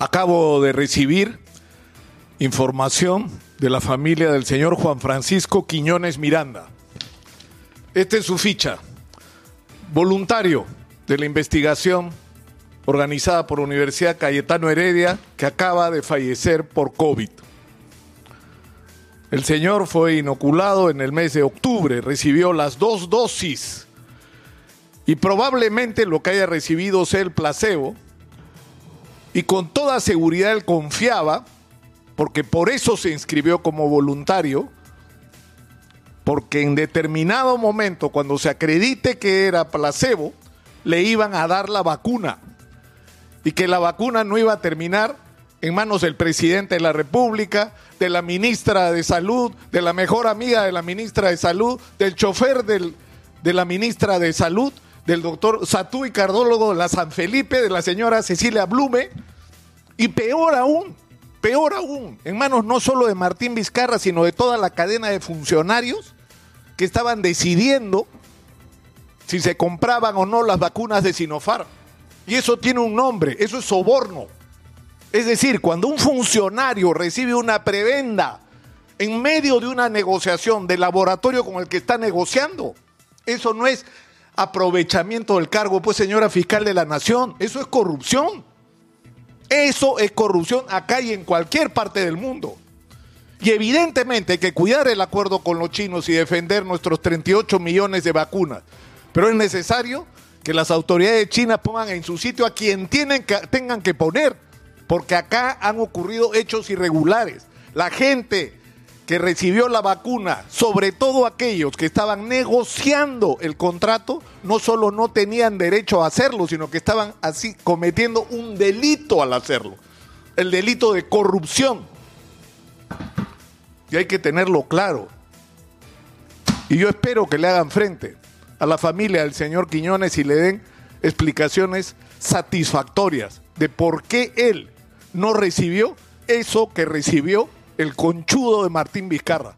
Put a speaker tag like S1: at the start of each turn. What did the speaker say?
S1: Acabo de recibir información de la familia del señor Juan Francisco Quiñones Miranda. Esta es su ficha. Voluntario de la investigación organizada por Universidad Cayetano Heredia, que acaba de fallecer por COVID. El señor fue inoculado en el mes de octubre, recibió las dos dosis y probablemente lo que haya recibido sea el placebo y con toda seguridad él confiaba, porque por eso se inscribió como voluntario, porque en determinado momento, cuando se acredite que era placebo, le iban a dar la vacuna. Y que la vacuna no iba a terminar en manos del presidente de la República, de la ministra de Salud, de la mejor amiga de la ministra de Salud, del chofer del, de la ministra de Salud, del doctor Satú y cardólogo de la San Felipe, de la señora Cecilia Blume, y peor aún, peor aún, en manos no solo de Martín Vizcarra, sino de toda la cadena de funcionarios que estaban decidiendo si se compraban o no las vacunas de Sinopharm. Y eso tiene un nombre, eso es soborno. Es decir, cuando un funcionario recibe una prebenda en medio de una negociación del laboratorio con el que está negociando, eso no es aprovechamiento del cargo, pues señora fiscal de la nación, eso es corrupción. Eso es corrupción acá y en cualquier parte del mundo. Y evidentemente hay que cuidar el acuerdo con los chinos y defender nuestros 38 millones de vacunas. Pero es necesario que las autoridades de China pongan en su sitio a quien tienen que, tengan que poner, porque acá han ocurrido hechos irregulares. La gente que recibió la vacuna, sobre todo aquellos que estaban negociando el contrato, no solo no tenían derecho a hacerlo, sino que estaban así cometiendo un delito al hacerlo, el delito de corrupción. Y hay que tenerlo claro. Y yo espero que le hagan frente a la familia del señor Quiñones y le den explicaciones satisfactorias de por qué él no recibió eso que recibió el conchudo de Martín Vizcarra.